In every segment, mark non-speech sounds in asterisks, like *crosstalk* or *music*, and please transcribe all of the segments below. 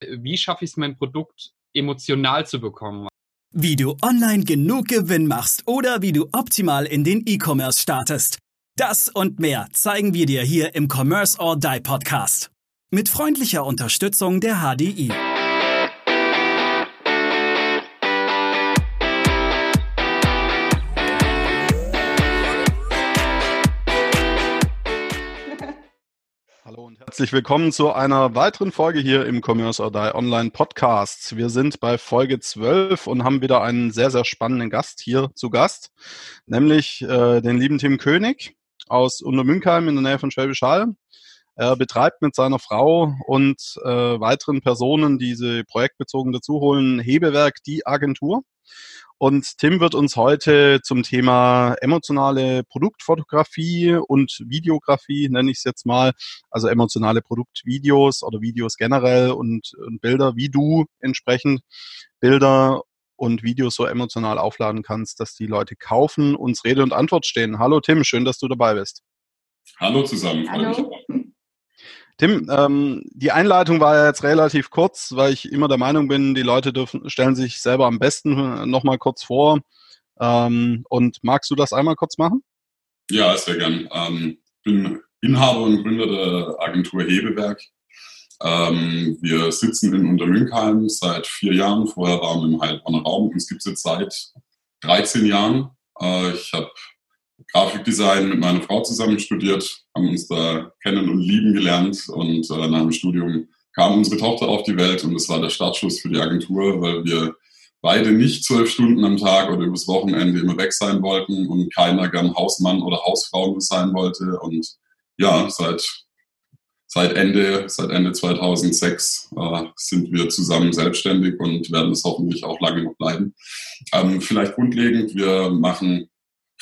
wie schaffe ich es, mein Produkt emotional zu bekommen? Wie du online genug Gewinn machst oder wie du optimal in den E-Commerce startest. Das und mehr zeigen wir dir hier im Commerce or Die Podcast. Mit freundlicher Unterstützung der HDI. Herzlich willkommen zu einer weiteren Folge hier im Commerce or Die Online Podcast. Wir sind bei Folge 12 und haben wieder einen sehr, sehr spannenden Gast hier zu Gast, nämlich äh, den lieben Tim König aus Untermünkheim in der Nähe von Schwäbisch Hall. Er betreibt mit seiner Frau und äh, weiteren Personen, die sie projektbezogen dazuholen, Hebewerk, die Agentur. Und Tim wird uns heute zum Thema emotionale Produktfotografie und Videografie, nenne ich es jetzt mal, also emotionale Produktvideos oder Videos generell und, und Bilder, wie du entsprechend Bilder und Videos so emotional aufladen kannst, dass die Leute kaufen, uns Rede und Antwort stehen. Hallo Tim, schön, dass du dabei bist. Hallo zusammen. Hallo. Tim, ähm, die Einleitung war jetzt relativ kurz, weil ich immer der Meinung bin, die Leute dürfen, stellen sich selber am besten äh, nochmal kurz vor. Ähm, und magst du das einmal kurz machen? Ja, sehr gern. Ähm, bin Inhaber und Gründer der Agentur Hebewerk. Ähm, wir sitzen in Untermünkheim seit vier Jahren. Vorher waren wir im Heilbronner Raum. Uns gibt es jetzt seit 13 Jahren. Äh, ich habe Grafikdesign mit meiner Frau zusammen studiert, haben uns da kennen und lieben gelernt und äh, nach dem Studium kam unsere Tochter auf die Welt und das war der Startschuss für die Agentur, weil wir beide nicht zwölf Stunden am Tag oder übers Wochenende immer weg sein wollten und keiner gern Hausmann oder Hausfrau sein wollte und ja, seit seit Ende, seit Ende 2006 äh, sind wir zusammen selbstständig und werden es hoffentlich auch lange noch bleiben. Ähm, vielleicht grundlegend, wir machen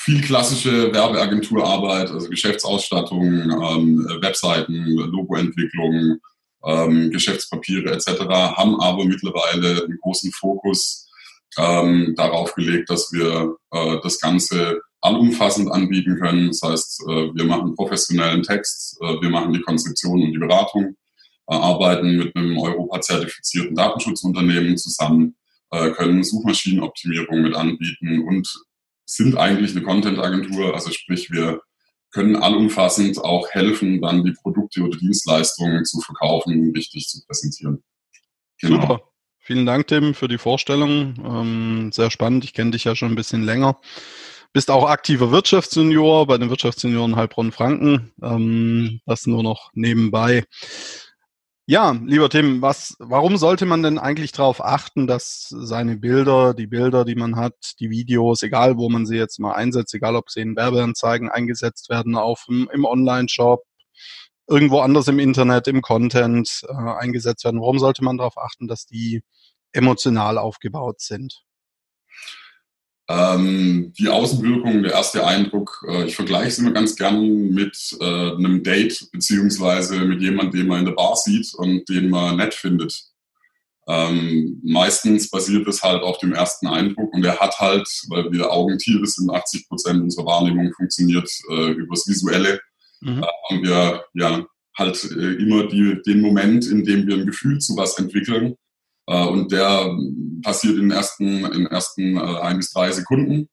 viel klassische Werbeagenturarbeit, also Geschäftsausstattung, ähm, Webseiten, Logoentwicklung, ähm, Geschäftspapiere etc., haben aber mittlerweile einen großen Fokus ähm, darauf gelegt, dass wir äh, das Ganze allumfassend anbieten können. Das heißt, äh, wir machen professionellen Text, äh, wir machen die Konzeption und die Beratung, äh, arbeiten mit einem Europa-zertifizierten Datenschutzunternehmen zusammen, äh, können Suchmaschinenoptimierung mit anbieten und sind eigentlich eine Content-Agentur, also sprich, wir können allumfassend auch helfen, dann die Produkte oder Dienstleistungen zu verkaufen, richtig zu präsentieren. Genau. Super. Vielen Dank, Tim, für die Vorstellung. Ähm, sehr spannend. Ich kenne dich ja schon ein bisschen länger. Bist auch aktiver Wirtschaftsjunior bei den Wirtschaftsjunioren Heilbronn-Franken. Ähm, das nur noch nebenbei. Ja, lieber Tim, was, warum sollte man denn eigentlich darauf achten, dass seine Bilder, die Bilder, die man hat, die Videos, egal wo man sie jetzt mal einsetzt, egal ob sie in Werbeanzeigen eingesetzt werden, auf im, im Online-Shop, irgendwo anders im Internet, im Content äh, eingesetzt werden, warum sollte man darauf achten, dass die emotional aufgebaut sind? Ähm, die Außenwirkung, der erste Eindruck, äh, ich vergleiche es immer ganz gern mit äh, einem Date, beziehungsweise mit jemandem, den man in der Bar sieht und den man nett findet. Ähm, meistens basiert es halt auf dem ersten Eindruck und er hat halt, weil wir Augentiere sind, 80 Prozent unserer Wahrnehmung funktioniert äh, übers Visuelle, mhm. äh, haben wir ja halt äh, immer die, den Moment, in dem wir ein Gefühl zu was entwickeln äh, und der passiert in den ersten, in ersten äh, ein bis drei Sekunden.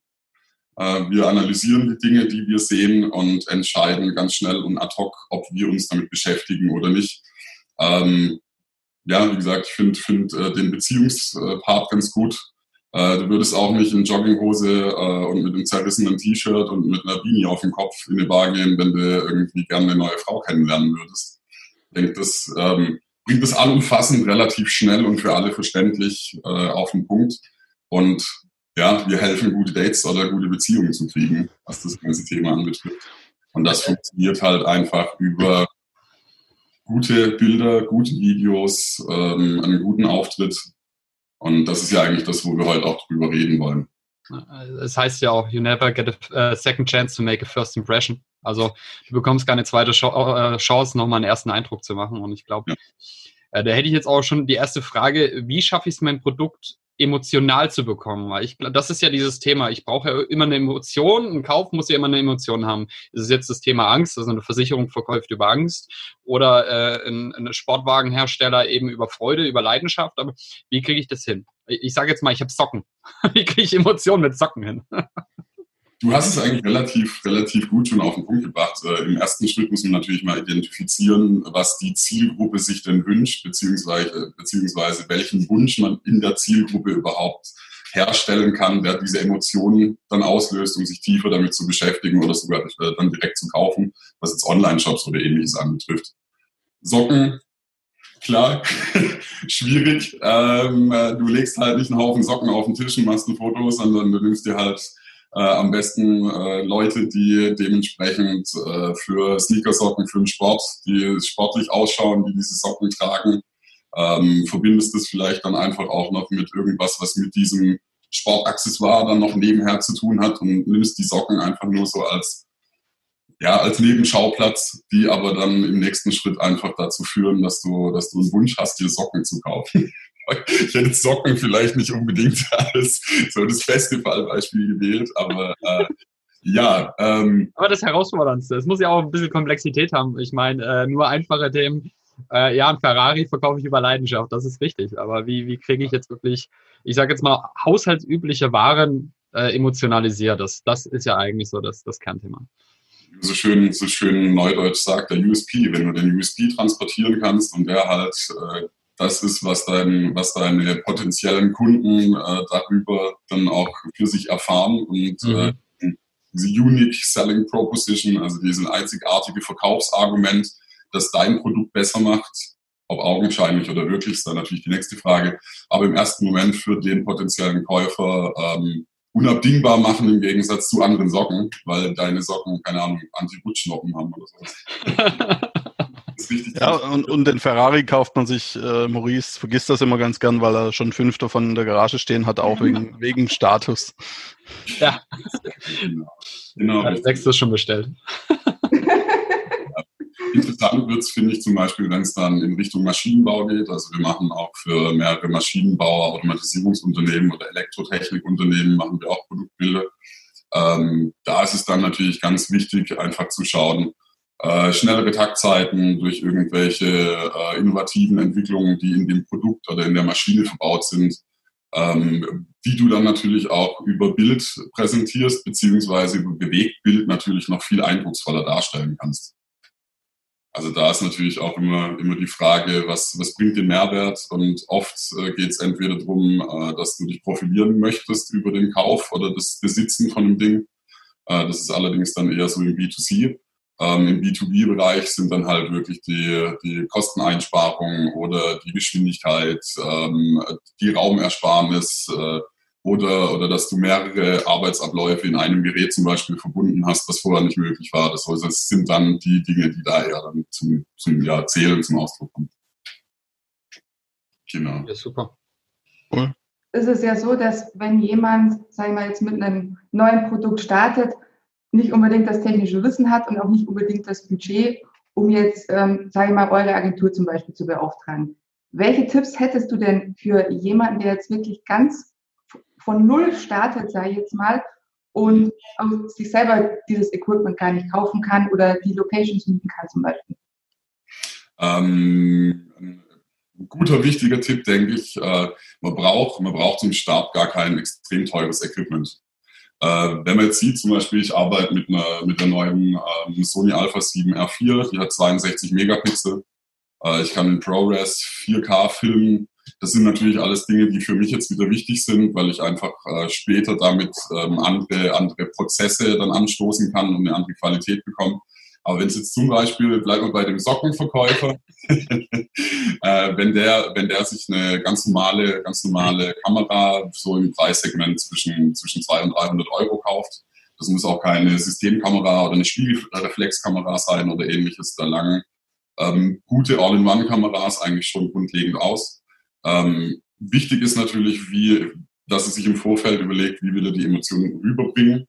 Äh, wir analysieren die Dinge, die wir sehen und entscheiden ganz schnell und ad hoc, ob wir uns damit beschäftigen oder nicht. Ähm, ja, wie gesagt, ich finde find, äh, den Beziehungspart ganz gut. Äh, du würdest auch nicht in Jogginghose äh, und mit einem zerrissenen T-Shirt und mit einer Beanie auf dem Kopf in eine Bar gehen, wenn du irgendwie gerne eine neue Frau kennenlernen würdest. Ich denke, das ähm, bringt es allumfassend relativ schnell und für alle verständlich äh, auf den Punkt. Und ja, wir helfen, gute Dates oder gute Beziehungen zu kriegen, was das ganze Thema anbetrifft. Und das funktioniert halt einfach über gute Bilder, gute Videos, ähm, einen guten Auftritt. Und das ist ja eigentlich das, wo wir heute auch drüber reden wollen. Es heißt ja auch, you never get a, a second chance to make a first impression. Also du bekommst keine zweite äh, Chance, nochmal einen ersten Eindruck zu machen. Und ich glaube, ja. äh, da hätte ich jetzt auch schon die erste Frage, wie schaffe ich es, mein Produkt emotional zu bekommen. Weil ich das ist ja dieses Thema. Ich brauche ja immer eine Emotion. Ein Kauf muss ja immer eine Emotion haben. Das ist jetzt das Thema Angst, also eine Versicherung verkauft über Angst oder äh, ein, ein Sportwagenhersteller eben über Freude, über Leidenschaft. Aber wie kriege ich das hin? Ich, ich sage jetzt mal, ich habe Socken. *laughs* wie kriege ich Emotionen mit Socken hin? Du hast es eigentlich relativ, relativ gut schon auf den Punkt gebracht. Äh, Im ersten Schritt muss man natürlich mal identifizieren, was die Zielgruppe sich denn wünscht, beziehungsweise, beziehungsweise welchen Wunsch man in der Zielgruppe überhaupt herstellen kann, der diese Emotionen dann auslöst, um sich tiefer damit zu beschäftigen oder sogar äh, dann direkt zu kaufen, was jetzt Online-Shops oder ähnliches anbetrifft. Socken, klar, *laughs* schwierig. Ähm, äh, du legst halt nicht einen Haufen Socken auf den Tisch und machst ein Foto, sondern du nimmst dir halt äh, am besten äh, Leute, die dementsprechend äh, für Sneakersocken, für den Sport, die sportlich ausschauen, die diese Socken tragen. Ähm, verbindest das vielleicht dann einfach auch noch mit irgendwas, was mit diesem Sportaccessoire dann noch nebenher zu tun hat und nimmst die Socken einfach nur so als ja, als Nebenschauplatz, die aber dann im nächsten Schritt einfach dazu führen, dass du, dass du einen Wunsch hast, dir Socken zu kaufen. Ich hätte Socken vielleicht nicht unbedingt *laughs* als so das Festivalbeispiel gewählt, aber äh, ja. Ähm, aber das Herausforderndste, es muss ja auch ein bisschen Komplexität haben. Ich meine, äh, nur einfache Themen. Äh, ja, ein Ferrari verkaufe ich über Leidenschaft, das ist richtig. Aber wie, wie kriege ich jetzt wirklich, ich sage jetzt mal, haushaltsübliche Waren äh, emotionalisiert? Das, das ist ja eigentlich so das, das Kernthema so schön, so schön neudeutsch sagt, der USP, wenn du den USP transportieren kannst und der halt äh, das ist, was, dein, was deine potenziellen Kunden äh, darüber dann auch für sich erfahren und mhm. äh, diese Unique Selling Proposition, also dieses einzigartige Verkaufsargument, das dein Produkt besser macht, ob augenscheinlich oder wirklich, ist dann natürlich die nächste Frage. Aber im ersten Moment für den potenziellen Käufer ähm, unabdingbar machen im Gegensatz zu anderen Socken, weil deine Socken, keine Ahnung, Anti-Rutschnoppen haben oder *laughs* sowas. Ja, und, und den Ferrari kauft man sich, äh, Maurice vergisst das immer ganz gern, weil er schon fünf davon in der Garage stehen hat, auch wegen, *laughs* wegen Status. Ja, genau. genau. Ja, sechs ist schon bestellt. *laughs* Interessant wird es, finde ich, zum Beispiel, wenn es dann in Richtung Maschinenbau geht. Also wir machen auch für mehrere Maschinenbauer, Automatisierungsunternehmen oder Elektrotechnikunternehmen machen wir auch Produktbilder. Ähm, da ist es dann natürlich ganz wichtig, einfach zu schauen, äh, schnellere Taktzeiten durch irgendwelche äh, innovativen Entwicklungen, die in dem Produkt oder in der Maschine verbaut sind, ähm, die du dann natürlich auch über Bild präsentierst, beziehungsweise über Bewegtbild natürlich noch viel eindrucksvoller darstellen kannst. Also da ist natürlich auch immer, immer die Frage, was, was bringt den Mehrwert? Und oft äh, geht es entweder darum, äh, dass du dich profilieren möchtest über den Kauf oder das Besitzen von dem Ding. Äh, das ist allerdings dann eher so im B2C. Ähm, Im B2B-Bereich sind dann halt wirklich die, die Kosteneinsparungen oder die Geschwindigkeit, ähm, die Raumersparnis äh, oder, oder dass du mehrere Arbeitsabläufe in einem Gerät zum Beispiel verbunden hast, was vorher nicht möglich war. Das, das sind dann die Dinge, die da eher dann zum, zum ja, Zählen zum Ausdruck kommen. Genau. Ja, super. Cool. Es ist ja so, dass wenn jemand, sagen wir jetzt mit einem neuen Produkt startet, nicht unbedingt das technische Wissen hat und auch nicht unbedingt das Budget, um jetzt, ähm, sage ich mal, eure Agentur zum Beispiel zu beauftragen. Welche Tipps hättest du denn für jemanden, der jetzt wirklich ganz von Null startet, sage ich jetzt mal, und sich selber dieses Equipment gar nicht kaufen kann oder die Locations mieten kann zum Beispiel? Ähm, ein guter, wichtiger Tipp, denke ich, äh, man braucht, man braucht zum Start gar kein extrem teures Equipment. Äh, wenn man jetzt sieht, zum Beispiel, ich arbeite mit einer, mit der neuen ähm, Sony Alpha 7 R4, die hat 62 Megapixel. Äh, ich kann in ProRes 4K filmen. Das sind natürlich alles Dinge, die für mich jetzt wieder wichtig sind, weil ich einfach äh, später damit ähm, andere, andere Prozesse dann anstoßen kann und eine andere Qualität bekomme. Aber wenn es jetzt zum Beispiel, bleiben wir bei dem Sockenverkäufer, *laughs* äh, wenn der, wenn der sich eine ganz normale, ganz normale Kamera so im Preissegment zwischen, zwischen 200 und 300 Euro kauft, das muss auch keine Systemkamera oder eine Spiegelreflexkamera sein oder ähnliches, da langen ähm, gute All-in-One-Kameras eigentlich schon grundlegend aus. Ähm, wichtig ist natürlich, wie, dass er sich im Vorfeld überlegt, wie will er die Emotionen rüberbringen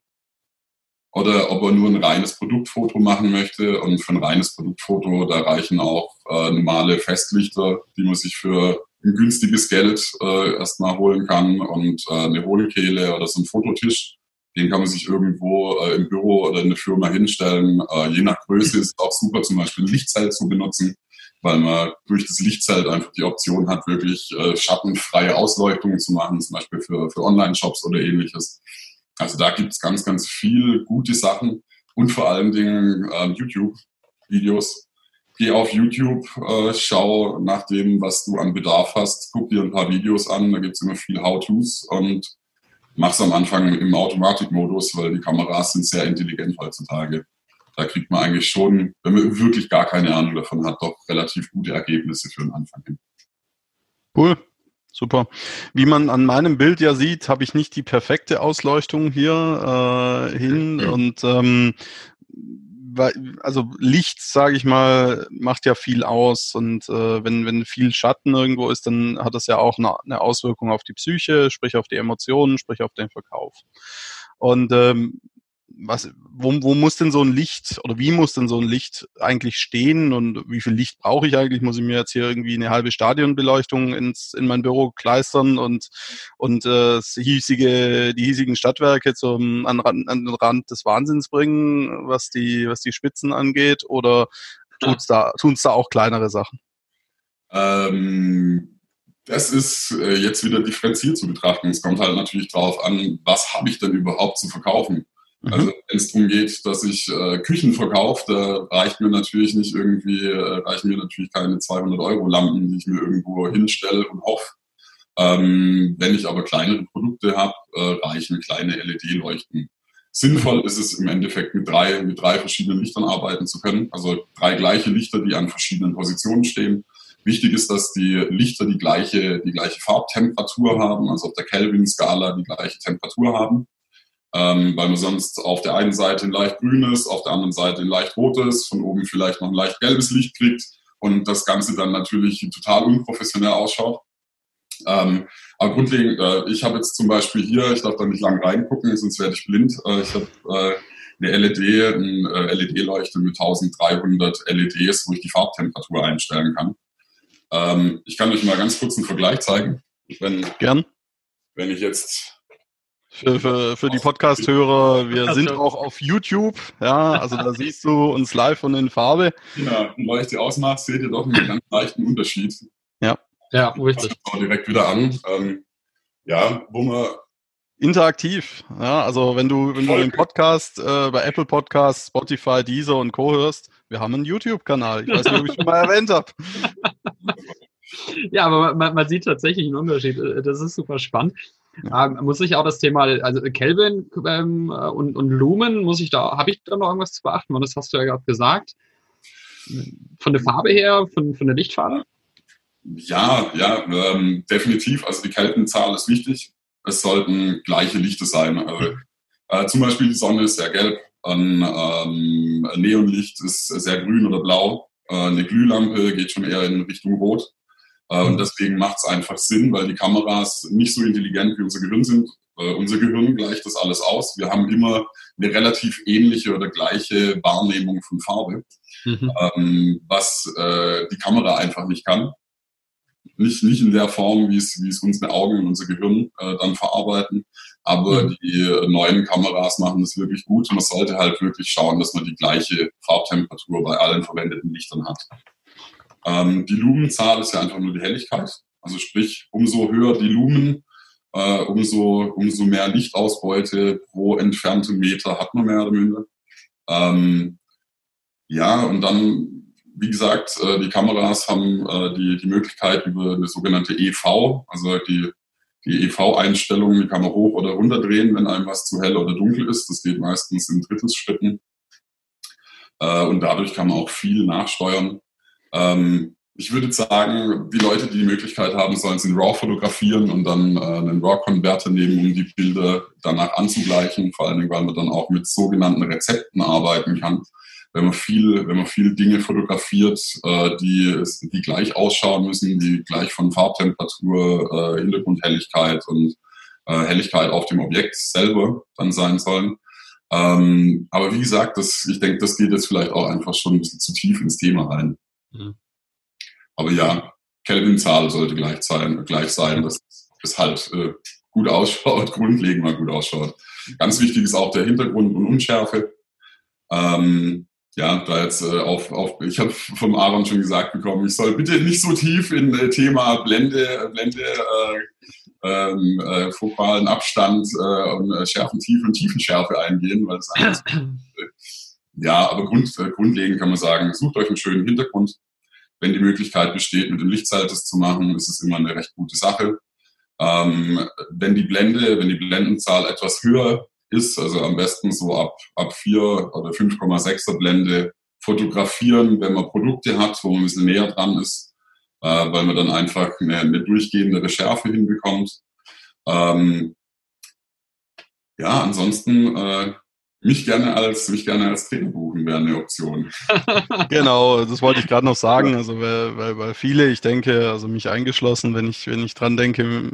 oder ob er nur ein reines Produktfoto machen möchte. Und für ein reines Produktfoto, da reichen auch äh, normale Festlichter, die man sich für ein günstiges Geld äh, erstmal holen kann und äh, eine Hohlkehle oder so ein Fototisch. Den kann man sich irgendwo äh, im Büro oder in der Firma hinstellen. Äh, je nach Größe ist es auch super, zum Beispiel ein Lichtzelt zu benutzen, weil man durch das Lichtzelt einfach die Option hat, wirklich äh, schattenfreie Ausleuchtungen zu machen, zum Beispiel für, für Online-Shops oder ähnliches. Also da gibt es ganz, ganz viel gute Sachen und vor allen Dingen äh, YouTube-Videos. Geh auf YouTube, äh, schau nach dem, was du an Bedarf hast, guck dir ein paar Videos an, da gibt es immer viel How-Tos und mach's am Anfang im Automatikmodus, weil die Kameras sind sehr intelligent heutzutage. Da kriegt man eigentlich schon, wenn man wirklich gar keine Ahnung davon hat, doch relativ gute Ergebnisse für den Anfang hin. Cool. Super. Wie man an meinem Bild ja sieht, habe ich nicht die perfekte Ausleuchtung hier äh, hin mhm. und ähm, also Licht, sage ich mal, macht ja viel aus und äh, wenn, wenn viel Schatten irgendwo ist, dann hat das ja auch eine, eine Auswirkung auf die Psyche, sprich auf die Emotionen, sprich auf den Verkauf. Und ähm, was, wo, wo muss denn so ein Licht oder wie muss denn so ein Licht eigentlich stehen und wie viel Licht brauche ich eigentlich? Muss ich mir jetzt hier irgendwie eine halbe Stadionbeleuchtung ins, in mein Büro kleistern und, und äh, hiesige, die hiesigen Stadtwerke zum, an, an den Rand des Wahnsinns bringen, was die, was die Spitzen angeht? Oder tut's da, da auch kleinere Sachen? Ähm, das ist äh, jetzt wieder differenziert zu betrachten. Es kommt halt natürlich darauf an, was habe ich denn überhaupt zu verkaufen? Mhm. Also wenn es darum geht, dass ich äh, Küchen verkaufe, da reicht mir natürlich nicht irgendwie, äh, reichen mir natürlich keine 200 Euro Lampen, die ich mir irgendwo hinstelle und hoffe. Ähm, wenn ich aber kleinere Produkte habe, äh, reichen kleine LED-Leuchten. Sinnvoll ist es im Endeffekt mit drei, mit drei verschiedenen Lichtern arbeiten zu können. Also drei gleiche Lichter, die an verschiedenen Positionen stehen. Wichtig ist, dass die Lichter die gleiche, die gleiche Farbtemperatur haben, also auf der Kelvin-Skala die gleiche Temperatur haben ähm, weil man sonst auf der einen Seite ein leicht grünes, auf der anderen Seite ein leicht rotes, von oben vielleicht noch ein leicht gelbes Licht kriegt und das Ganze dann natürlich total unprofessionell ausschaut. Ähm, aber grundlegend, äh, ich habe jetzt zum Beispiel hier, ich darf da nicht lang reingucken, sonst werde ich blind. Äh, ich habe äh, eine LED, eine äh, LED-Leuchte mit 1300 LEDs, wo ich die Farbtemperatur einstellen kann. Ähm, ich kann euch mal ganz kurz einen Vergleich zeigen. Wenn, Gern. Wenn ich jetzt für, für, für die Podcast-Hörer, wir sind auch auf YouTube, ja, also da siehst du uns live und in Farbe. Ja, und weil ich die ausmache, seht ihr doch einen ganz leichten Unterschied. Ja. Ja, richtig. Ich direkt wieder an. Ähm, ja, wo man interaktiv. Ja, also wenn du, wenn du den Podcast äh, bei Apple Podcasts, Spotify, Deezer und Co. hörst, wir haben einen YouTube-Kanal. Ich weiß nicht, ob ich schon mal erwähnt habe. *laughs* Ja, aber man, man, sieht tatsächlich einen Unterschied. Das ist super spannend. Ja. Ähm, muss ich auch das Thema, also Kelvin ähm, und, und Lumen, muss ich da, habe ich da noch irgendwas zu beachten? Das hast du ja gerade gesagt. Von der Farbe her, von, von der Lichtfarbe? Ja, ja, ähm, definitiv. Also die Kelvenzahl ist wichtig. Es sollten gleiche Lichter sein. Also, äh, zum Beispiel die Sonne ist sehr gelb, ein ähm, Neonlicht ist sehr grün oder blau. Äh, eine Glühlampe geht schon eher in Richtung Rot. Äh, und deswegen macht es einfach Sinn, weil die Kameras nicht so intelligent wie unser Gehirn sind. Äh, unser Gehirn gleicht das alles aus. Wir haben immer eine relativ ähnliche oder gleiche Wahrnehmung von Farbe, mhm. ähm, was äh, die Kamera einfach nicht kann. Nicht, nicht in der Form, wie es, wie es unsere Augen und unser Gehirn dann verarbeiten. Aber mhm. die neuen Kameras machen das wirklich gut. Man sollte halt wirklich schauen, dass man die gleiche Farbtemperatur bei allen verwendeten Lichtern hat. Ähm, die Lumenzahl ist ja einfach nur die Helligkeit. Also sprich, umso höher die Lumen, äh, umso, umso mehr Lichtausbeute pro entfernten Meter hat man mehr oder minder. Ähm, ja, und dann, wie gesagt, äh, die Kameras haben äh, die, die Möglichkeit über eine sogenannte EV, also die, die EV-Einstellung, die kann man hoch oder runter drehen, wenn einem was zu hell oder dunkel ist. Das geht meistens in Drittelsschritten. Äh, und dadurch kann man auch viel nachsteuern. Ähm, ich würde sagen, die Leute, die die Möglichkeit haben, sollen es in RAW fotografieren und dann äh, einen RAW-Konverter nehmen, um die Bilder danach anzugleichen. Vor allen Dingen, weil man dann auch mit sogenannten Rezepten arbeiten kann. Wenn man viel, wenn man viel Dinge fotografiert, äh, die, die gleich ausschauen müssen, die gleich von Farbtemperatur, äh, Hintergrundhelligkeit und äh, Helligkeit auf dem Objekt selber dann sein sollen. Ähm, aber wie gesagt, das, ich denke, das geht jetzt vielleicht auch einfach schon ein bisschen zu tief ins Thema rein. Mhm. Aber ja, Kelvin-Zahl sollte gleich sein, gleich sein dass es halt äh, gut ausschaut, *laughs* grundlegend mal gut ausschaut. Ganz wichtig ist auch der Hintergrund und Unschärfe. Ähm, ja, da jetzt äh, auf, auf ich habe vom Aaron schon gesagt bekommen, ich soll bitte nicht so tief in äh, Thema Blende, Blende, äh, ähm, äh, fokalen Abstand äh, und äh, Schärfentiefe und Tiefenschärfe eingehen, weil es *clears throat* einfach ja, aber grund, äh, grundlegend kann man sagen, sucht euch einen schönen Hintergrund. Wenn die Möglichkeit besteht, mit dem Lichtseil das zu machen, ist es immer eine recht gute Sache. Ähm, wenn die Blende, wenn die Blendenzahl etwas höher ist, also am besten so ab, ab 4 oder 5,6er Blende fotografieren, wenn man Produkte hat, wo man ein bisschen näher dran ist, äh, weil man dann einfach eine, eine durchgehende Schärfe hinbekommt. Ähm, ja, ansonsten äh, mich gerne als mich gerne als Trainer buchen wäre eine Option. *laughs* genau, das wollte ich gerade noch sagen. Also weil, weil, weil viele, ich denke, also mich eingeschlossen, wenn ich wenn ich dran denke,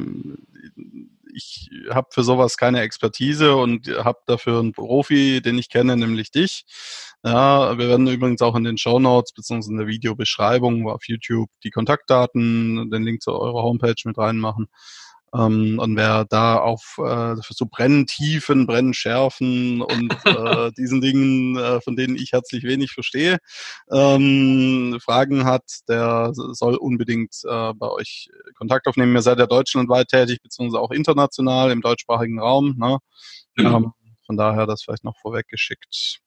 ich habe für sowas keine Expertise und habe dafür einen Profi, den ich kenne, nämlich dich. Ja, wir werden übrigens auch in den Show Notes bzw. in der Videobeschreibung auf YouTube die Kontaktdaten, den Link zu eurer Homepage mit reinmachen. Ähm, und wer da auf äh, so Brenntiefen, Brennschärfen und *laughs* äh, diesen Dingen, äh, von denen ich herzlich wenig verstehe, ähm, Fragen hat, der soll unbedingt äh, bei euch Kontakt aufnehmen. Ihr seid ja deutschlandweit tätig, beziehungsweise auch international im deutschsprachigen Raum. Ne? Genau. Ähm, von daher das vielleicht noch vorweggeschickt.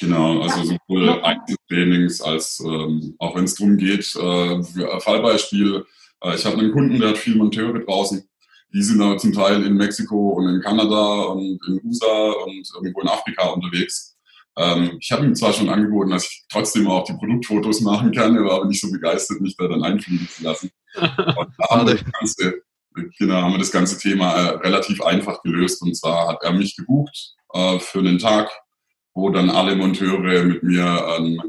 Genau, also sowohl Einzeltrainings als ähm, auch wenn es darum geht, äh, Fallbeispiel, ich habe einen Kunden, der hat viele Monteure draußen. Die sind aber zum Teil in Mexiko und in Kanada und in USA und irgendwo in Afrika unterwegs. Ähm, ich habe ihm zwar schon angeboten, dass ich trotzdem auch die Produktfotos machen kann, er war aber nicht so begeistert, mich da dann einfliegen zu lassen. *laughs* Und da haben wir das ganze, genau, haben wir das ganze Thema äh, relativ einfach gelöst. Und zwar hat er mich gebucht äh, für einen Tag, wo dann alle Monteure mit mir ein,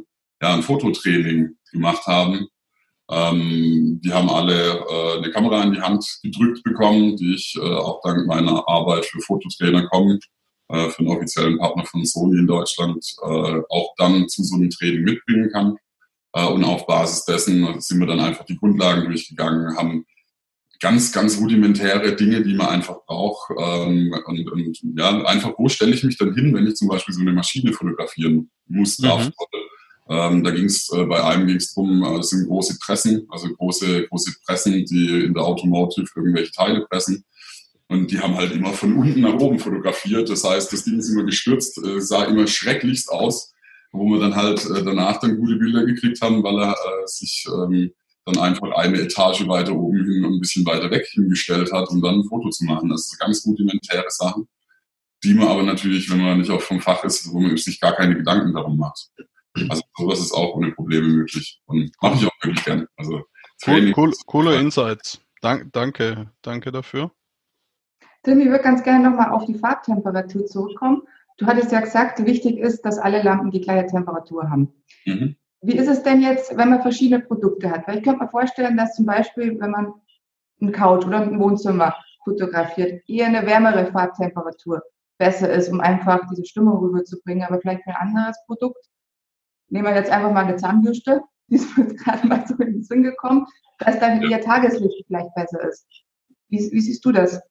ja, ein Fototraining gemacht haben ähm, die haben alle äh, eine Kamera in die Hand gedrückt bekommen, die ich äh, auch dank meiner Arbeit für Fototrainer komme, äh, für einen offiziellen Partner von Sony in Deutschland, äh, auch dann zu so einem Training mitbringen kann. Äh, und auf Basis dessen sind wir dann einfach die Grundlagen durchgegangen, haben ganz, ganz rudimentäre Dinge, die man einfach braucht. Ähm, und, und ja, einfach, wo stelle ich mich dann hin, wenn ich zum Beispiel so eine Maschine fotografieren muss, darf, mhm. Ähm, da ging es äh, bei einem ging es darum, äh, es sind große Pressen, also große, große Pressen, die in der Automotive irgendwelche Teile pressen. Und die haben halt immer von unten nach oben fotografiert. Das heißt, das Ding ist immer gestürzt, äh, sah immer schrecklichst aus, wo wir dann halt äh, danach dann gute Bilder gekriegt haben, weil er äh, sich ähm, dann einfach eine Etage weiter oben hin und ein bisschen weiter weg hingestellt hat, um dann ein Foto zu machen. Das ist ganz rudimentäre Sachen, die man aber natürlich, wenn man nicht auch vom Fach ist, wo man sich gar keine Gedanken darum macht. Also sowas ist auch ohne Probleme möglich und mache ich auch wirklich gern. Also cool, cool, coole Insights. Dank, danke, danke dafür. Tim, ich würde ganz gerne nochmal auf die Farbtemperatur zurückkommen. Du hattest ja gesagt, wichtig ist, dass alle Lampen die gleiche Temperatur haben. Mhm. Wie ist es denn jetzt, wenn man verschiedene Produkte hat? Weil ich könnte mir vorstellen, dass zum Beispiel, wenn man ein Couch oder ein Wohnzimmer fotografiert, eher eine wärmere Farbtemperatur besser ist, um einfach diese Stimmung rüberzubringen. Aber vielleicht für ein anderes Produkt nehmen wir jetzt einfach mal eine Zahnbürste, *laughs* die ist mir gerade mal so in den Sinn gekommen, dass dann ihr Tageslicht vielleicht besser ist. Wie, wie siehst du das?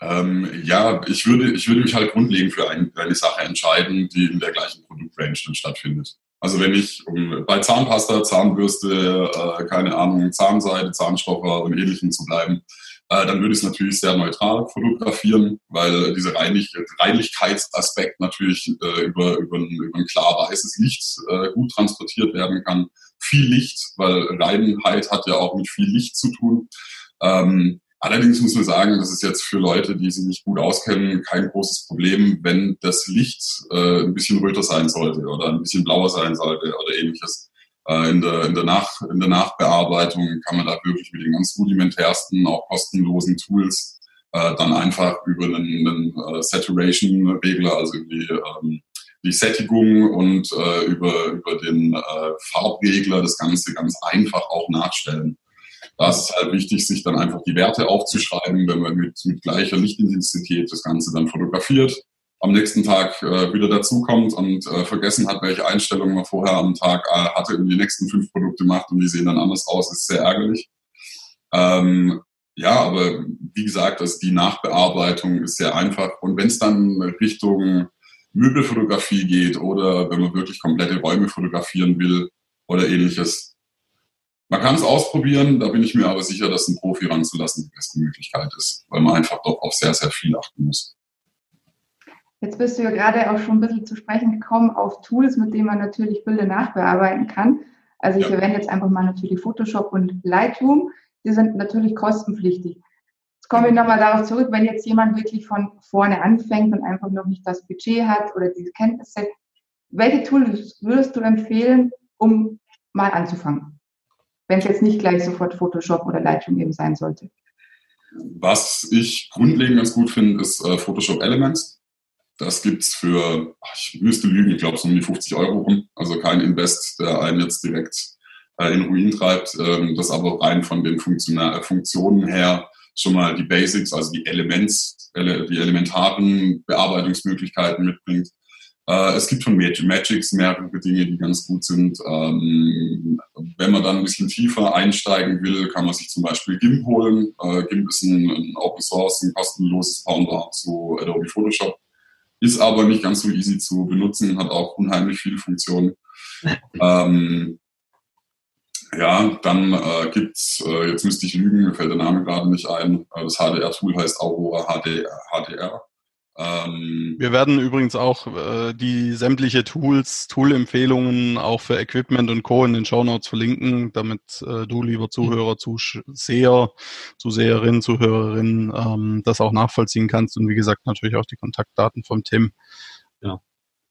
Ähm, ja, ich würde, ich würde mich halt grundlegend für ein, eine Sache entscheiden, die in der gleichen Produktrange dann stattfindet. Also wenn ich um, bei Zahnpasta, Zahnbürste, äh, keine Ahnung, Zahnseide, Zahnstocher und ähnlichem zu bleiben, dann würde ich es natürlich sehr neutral fotografieren, weil dieser Reinlich Reinlichkeitsaspekt natürlich äh, über, über, ein, über ein klar weißes Licht äh, gut transportiert werden kann. Viel Licht, weil Reinheit hat ja auch mit viel Licht zu tun. Ähm, allerdings muss man sagen, das ist jetzt für Leute, die sich nicht gut auskennen, kein großes Problem, wenn das Licht äh, ein bisschen röter sein sollte oder ein bisschen blauer sein sollte oder ähnliches. Äh, in, der, in, der Nach, in der Nachbearbeitung kann man da wirklich mit den ganz rudimentärsten, auch kostenlosen Tools äh, dann einfach über einen, einen äh, Saturation-Regler, also die, ähm, die Sättigung und äh, über, über den äh, Farbregler das Ganze ganz einfach auch nachstellen. Da ist es halt wichtig, sich dann einfach die Werte aufzuschreiben, wenn man mit, mit gleicher Lichtintensität das Ganze dann fotografiert am nächsten Tag äh, wieder dazukommt und äh, vergessen hat, welche Einstellungen man vorher am Tag äh, hatte und die nächsten fünf Produkte macht und die sehen dann anders aus, ist sehr ärgerlich. Ähm, ja, aber wie gesagt, also die Nachbearbeitung ist sehr einfach. Und wenn es dann Richtung Möbelfotografie geht oder wenn man wirklich komplette Räume fotografieren will oder ähnliches, man kann es ausprobieren, da bin ich mir aber sicher, dass ein Profi ranzulassen die beste Möglichkeit ist, weil man einfach doch auf sehr, sehr viel achten muss. Jetzt bist du ja gerade auch schon ein bisschen zu sprechen gekommen auf Tools, mit denen man natürlich Bilder nachbearbeiten kann. Also ich ja. erwähne jetzt einfach mal natürlich Photoshop und Lightroom. Die sind natürlich kostenpflichtig. Jetzt komme ich nochmal darauf zurück, wenn jetzt jemand wirklich von vorne anfängt und einfach noch nicht das Budget hat oder diese Kenntnisse, welche Tools würdest du empfehlen, um mal anzufangen? Wenn es jetzt nicht gleich sofort Photoshop oder Lightroom eben sein sollte. Was ich grundlegend ganz gut finde, ist äh, Photoshop Elements. Das gibt's für, ich müsste lügen, ich glaube so um die 50 Euro rum. Also kein Invest, der einen jetzt direkt äh, in Ruin treibt. Ähm, das aber rein von den Funktional Funktionen her schon mal die Basics, also die Elements, die elementaren Bearbeitungsmöglichkeiten mitbringt. Äh, es gibt von Magix mehrere Dinge, die ganz gut sind. Ähm, wenn man dann ein bisschen tiefer einsteigen will, kann man sich zum Beispiel GIMP holen. Äh, GIMP ist ein, Open Source, ein kostenloses Pendant zu Adobe Photoshop ist aber nicht ganz so easy zu benutzen, hat auch unheimlich viele Funktionen. *laughs* ähm, ja, dann äh, gibt's äh, jetzt müsste ich lügen, mir fällt der Name gerade nicht ein, äh, das HDR-Tool heißt Aurora HD, HDR. Ähm, Wir werden übrigens auch äh, die sämtliche Tools, Tool-Empfehlungen auch für Equipment und Co. in den Show Notes verlinken, damit äh, du, lieber Zuhörer, Zuseher, Zuseherin, Zuhörerin, ähm, das auch nachvollziehen kannst und wie gesagt natürlich auch die Kontaktdaten vom Tim. Ja.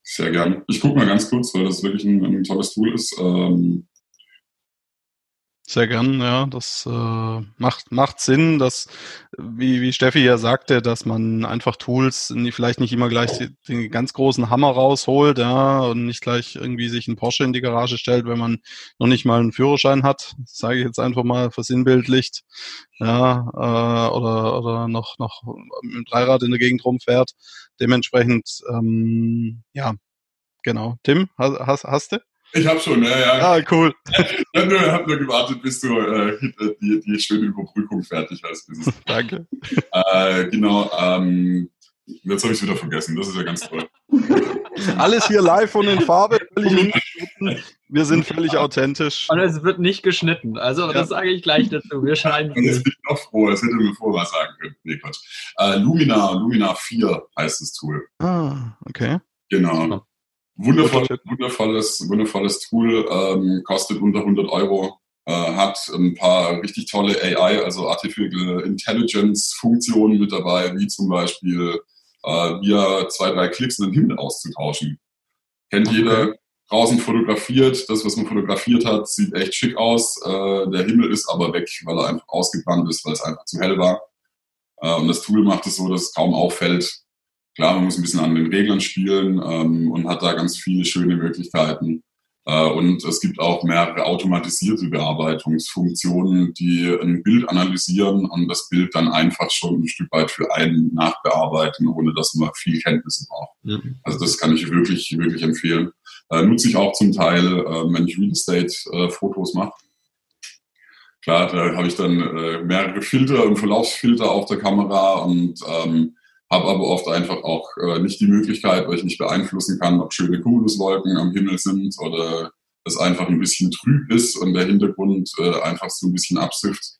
Sehr gerne. Ich gucke mal ganz kurz, weil das wirklich ein, ein tolles Tool ist. Ähm, sehr gern, ja. Das äh, macht, macht Sinn, dass, wie, wie Steffi ja sagte, dass man einfach Tools vielleicht nicht immer gleich den ganz großen Hammer rausholt, ja, und nicht gleich irgendwie sich einen Porsche in die Garage stellt, wenn man noch nicht mal einen Führerschein hat. Das sage ich jetzt einfach mal versinnbildlicht, ja, äh, oder, oder noch, noch mit dem Dreirad in der Gegend rumfährt. Dementsprechend, ähm, ja, genau. Tim, hast, hast du? Ich habe schon, ja, ja. Ah, cool. *laughs* Ich habe nur, hab nur gewartet, bis du äh, die, die schöne Überbrückung fertig hast. *laughs* Danke. Äh, genau, ähm, jetzt habe ich es wieder vergessen. Das ist ja ganz toll. *laughs* Alles hier live und in Farbe, völlig Wir sind völlig authentisch. Und es wird nicht geschnitten. Also, ja. das sage ich gleich dazu. Wir scheinen. Und jetzt bin ich noch froh, das hätte mir vorher sagen können. Nee, Quatsch. Äh, Lumina, Lumina 4 heißt das Tool. Ah, okay. Genau. Wundervoll, wundervolles, wundervolles Tool, ähm, kostet unter 100 Euro, äh, hat ein paar richtig tolle AI, also Artificial Intelligence Funktionen mit dabei, wie zum Beispiel äh, via zwei, drei Klicks den Himmel auszutauschen. Kennt okay. jeder, draußen fotografiert, das, was man fotografiert hat, sieht echt schick aus, äh, der Himmel ist aber weg, weil er einfach ausgebrannt ist, weil es einfach zu hell war. Äh, und das Tool macht es so, dass es kaum auffällt, Klar, man muss ein bisschen an den Reglern spielen ähm, und hat da ganz viele schöne Möglichkeiten. Äh, und es gibt auch mehrere automatisierte Bearbeitungsfunktionen, die ein Bild analysieren und das Bild dann einfach schon ein Stück weit für einen nachbearbeiten, ohne dass man viel Kenntnisse braucht. Mhm. Also das kann ich wirklich, wirklich empfehlen. Äh, nutze ich auch zum Teil, äh, wenn ich Real Estate-Fotos äh, mache. Klar, da habe ich dann äh, mehrere Filter und Verlaufsfilter auf der Kamera und ähm, habe aber oft einfach auch äh, nicht die Möglichkeit, weil ich nicht beeinflussen kann, ob schöne Cumuluswolken am Himmel sind oder es einfach ein bisschen trüb ist und der Hintergrund äh, einfach so ein bisschen absifft.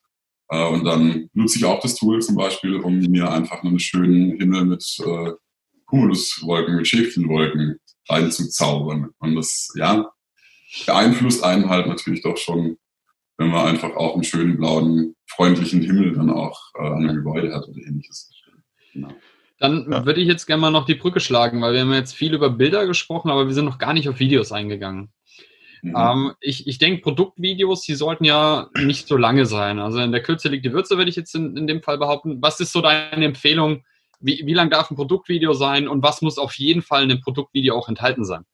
Äh, und dann nutze ich auch das Tool zum Beispiel, um mir einfach einen schönen Himmel mit äh, Cumuluswolken, mit Schäfchenwolken reinzuzaubern. Und das, ja, beeinflusst einen halt natürlich doch schon, wenn man einfach auch einen schönen blauen, freundlichen Himmel dann auch äh, an einem Gebäude hat oder ähnliches. Genau. Dann ja. würde ich jetzt gerne mal noch die Brücke schlagen, weil wir haben jetzt viel über Bilder gesprochen, aber wir sind noch gar nicht auf Videos eingegangen. Mhm. Ähm, ich ich denke, Produktvideos, die sollten ja nicht so lange sein. Also in der Kürze liegt die Würze, würde ich jetzt in, in dem Fall behaupten. Was ist so deine Empfehlung? Wie, wie lang darf ein Produktvideo sein und was muss auf jeden Fall in einem Produktvideo auch enthalten sein?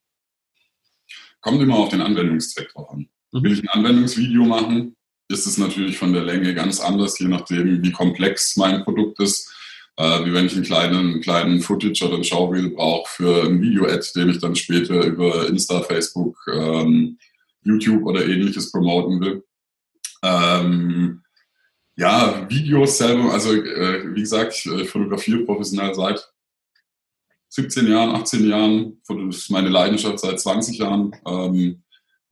Kommt immer auf den Anwendungszweck drauf an. Mhm. Will ich ein Anwendungsvideo machen, ist es natürlich von der Länge ganz anders, je nachdem, wie komplex mein Produkt ist Äh, wie wenn ich einen kleinen, kleinen Footage oder ein Schaubild brauche für ein Video-Ad, den ich dann später über Insta, Facebook, ähm, YouTube oder ähnliches promoten will. Ähm, ja, Videos selber, also äh, wie gesagt, ich fotografiere professionell seit 17 Jahren, 18 Jahren, das ist meine Leidenschaft seit 20 Jahren. Ähm,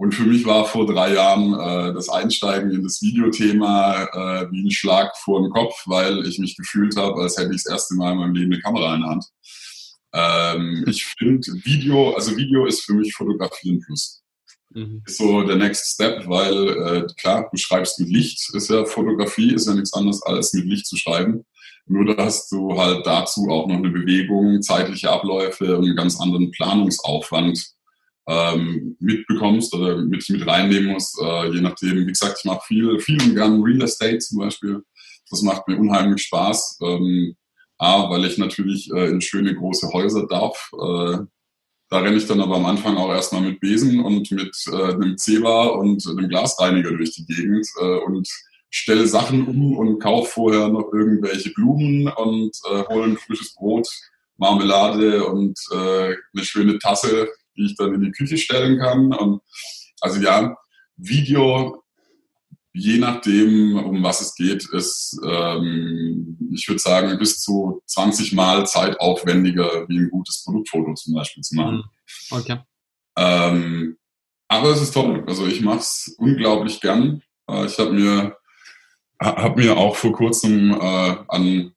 und für mich war vor drei Jahren äh, das Einsteigen in das Videothema äh, wie ein Schlag vor den Kopf, weil ich mich gefühlt habe, als hätte ich das erste Mal in meinem Leben eine Kamera in der Hand. Ähm, ich finde Video, also Video ist für mich Fotografieren plus. Mhm. Ist so der Next Step, weil äh, klar, du schreibst mit Licht, ist ja Fotografie, ist ja nichts anderes als mit Licht zu schreiben. Nur dass du halt dazu auch noch eine Bewegung, zeitliche Abläufe und einen ganz anderen Planungsaufwand ähm, mitbekommst oder mit, mit reinnehmen musst, äh, je nachdem. Wie gesagt, ich mache viel, viel gern Real Estate zum Beispiel. Das macht mir unheimlich Spaß. Ähm, A, weil ich natürlich äh, in schöne große Häuser darf. Äh, da renne ich dann aber am Anfang auch erstmal mit Besen und mit äh, einem Zebra und einem Glasreiniger durch die Gegend äh, und stelle Sachen um und kaufe vorher noch irgendwelche Blumen und äh, hole ein frisches Brot, Marmelade und äh, eine schöne Tasse die ich dann in die Küche stellen kann. Und also ja, Video, je nachdem, um was es geht, ist, ähm, ich würde sagen, bis zu 20 Mal zeitaufwendiger, wie ein gutes Produktfoto zum Beispiel zu machen. Mhm. Okay. Ähm, aber es ist toll. Also ich mache es unglaublich gern. Äh, ich habe mir, hab mir auch vor kurzem äh, an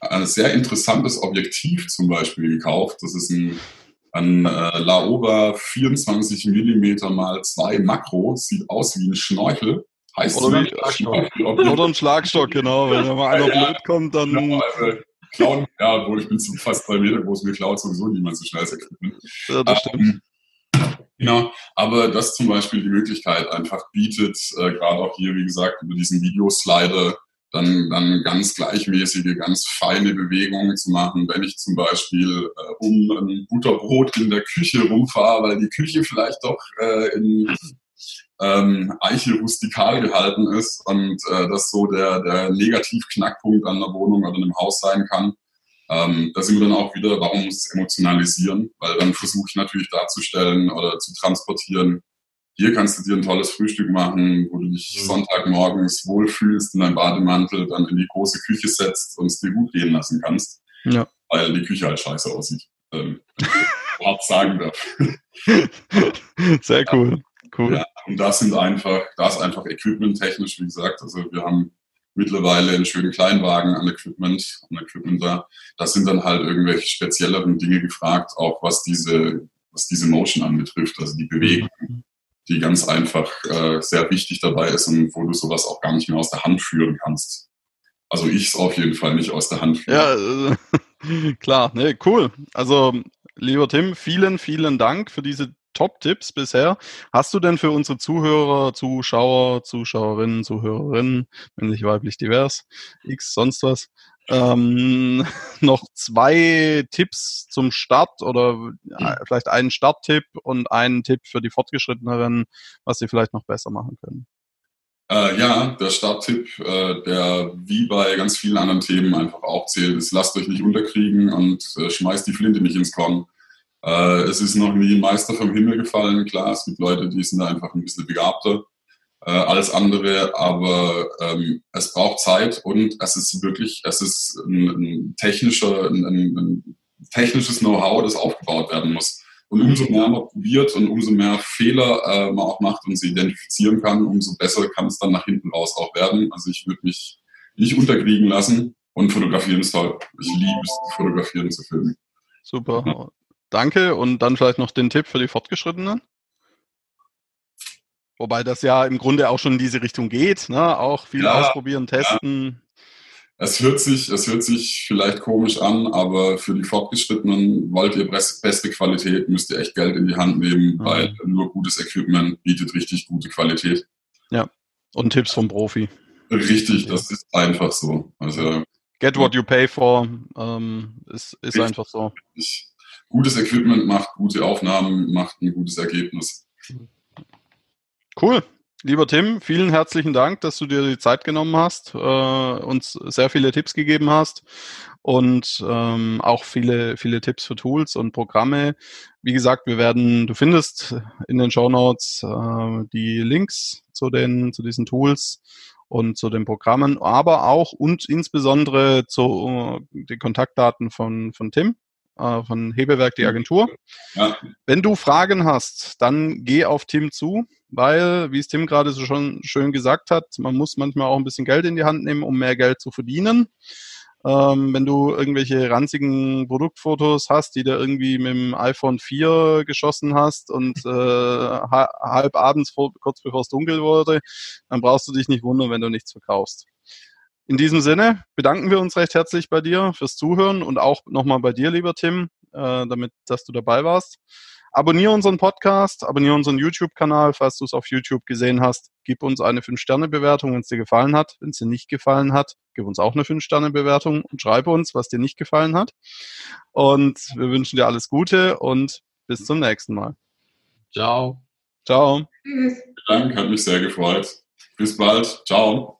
ein sehr interessantes Objektiv zum Beispiel gekauft. Das ist ein ein äh, Laowa 24 mm mal 2 Makro, sieht aus wie ein Schnorchel. Heißt oder, wie, Schnorchel, oder ein Schlagstock, genau. Wenn da mal einer ja, blöd kommt, dann. Genau, also, klauen, ja, obwohl ich bin fast zwei Meter groß, mir klaut sowieso niemand so schnell das Ja, das stimmt. Ähm, Genau, aber das zum Beispiel die Möglichkeit einfach bietet, äh, gerade auch hier, wie gesagt, über diesen Videoslider dann, dann ganz gleichmäßige, ganz feine Bewegungen zu machen, wenn ich zum Beispiel äh, um ein Butterbrot in der Küche rumfahre, weil die Küche vielleicht doch äh, in ähm, Eiche rustikal gehalten ist und äh, das so der, der Negativknackpunkt an der Wohnung oder einem Haus sein kann. Ähm, da sind wir dann auch wieder, warum muss es emotionalisieren? Weil dann versuche ich natürlich darzustellen oder zu transportieren, hier kannst du dir ein tolles Frühstück machen, wo du dich mhm. Sonntagmorgens wohlfühlst, in deinem Bademantel dann in die große Küche setzt und es dir gut gehen lassen kannst. Ja. Weil die Küche halt scheiße aussieht. Ähm, *laughs* hart sagen darf. *laughs* Sehr cool. Cool. Ja, und das sind einfach, das ist einfach equipment-technisch, wie gesagt. Also wir haben mittlerweile einen schönen Kleinwagen an Equipment, an Equipment da. Das sind dann halt irgendwelche spezielleren Dinge gefragt, auch was diese, was diese Motion anbetrifft, also die Bewegung. Die ganz einfach äh, sehr wichtig dabei ist und wo du sowas auch gar nicht mehr aus der Hand führen kannst. Also ich es auf jeden Fall nicht aus der Hand führen. Ja, äh, *laughs* klar, ne, cool. Also lieber Tim, vielen, vielen Dank für diese Top-Tipps bisher. Hast du denn für unsere Zuhörer, Zuschauer, Zuschauerinnen, Zuhörerinnen, männlich, weiblich, divers, X, sonst was, ähm, *laughs* noch zwei Tipps zum Start oder äh, vielleicht einen Starttipp und einen Tipp für die Fortgeschritteneren, was sie vielleicht noch besser machen können. Äh, ja, der Starttipp, äh, der wie bei ganz vielen anderen Themen einfach auch zählt, ist, lasst euch nicht unterkriegen und äh, schmeißt die Flinte nicht ins Korn. Äh, es ist noch nie ein Meister vom Himmel gefallen, klar, es gibt Leute, die sind da einfach ein bisschen begabter äh, alles andere, aber ähm, es braucht Zeit und es ist wirklich, es ist ein, ein technischer, ein, ein technisches Know-how, das aufgebaut werden muss. Und umso mehr man probiert und umso mehr Fehler äh, man auch macht und sie identifizieren kann, umso besser kann es dann nach hinten raus auch werden. Also ich würde mich nicht unterkriegen lassen und fotografieren ist toll. Ich liebe es, zu fotografieren, zu filmen. Super. Danke. Und dann vielleicht noch den Tipp für die Fortgeschrittenen. Wobei das ja im Grunde auch schon in diese Richtung geht, ne? auch viel ja, ausprobieren, testen. Ja. Es hört, sich, es hört sich vielleicht komisch an, aber für die Fortgeschrittenen wollt ihr beste Qualität, müsst ihr echt Geld in die Hand nehmen, mhm. weil nur gutes Equipment bietet richtig gute Qualität. Ja, und Tipps vom Profi. Richtig, das ist einfach so. Also, Get what you pay for ähm, ist, ist einfach so. Gutes Equipment macht gute Aufnahmen, macht ein gutes Ergebnis. Mhm. Cool. Lieber Tim, vielen herzlichen Dank, dass du dir die Zeit genommen hast, äh, uns sehr viele Tipps gegeben hast. und ähm, auch viele, viele Tipps für Tools und Programme. Wie gesagt, wir werden, du findest in den Show Notes äh, die Links zu den, zu diesen Tools und zu den Programmen, aber auch und insbesondere zu äh, den Kontaktdaten von, von Tim, äh, von Hebewerk, die Agentur. Ja. Wenn du Fragen hast, dann geh auf Tim zu, weil, wie es Tim gerade so schon schön gesagt hat, man muss manchmal auch ein bisschen Geld in die Hand nehmen, um mehr Geld zu verdienen. Ähm, wenn du irgendwelche ranzigen Produktfotos hast, die du irgendwie mit dem iPhone 4 geschossen hast und *laughs* äh, halb abends vor, kurz bevor es dunkel wurde, dann brauchst du dich nicht wundern, wenn du nichts verkaufst. In diesem Sinne bedanken wir uns recht herzlich bei dir fürs Zuhören und auch nochmal bei dir, lieber Tim, äh, damit, dass du dabei warst. Abonniere unseren Podcast, abonniere unseren YouTube-Kanal, falls du es auf YouTube gesehen hast. Gib uns eine 5-Sterne-Bewertung, wenn es dir gefallen hat. Wenn es dir nicht gefallen hat, gib uns auch eine 5-Sterne-Bewertung und schreibe uns, was dir nicht gefallen hat. Und wir wünschen dir alles Gute und bis zum nächsten Mal. Ciao. Ciao. Vielen Dank, hat mich sehr gefreut. Bis bald. Ciao.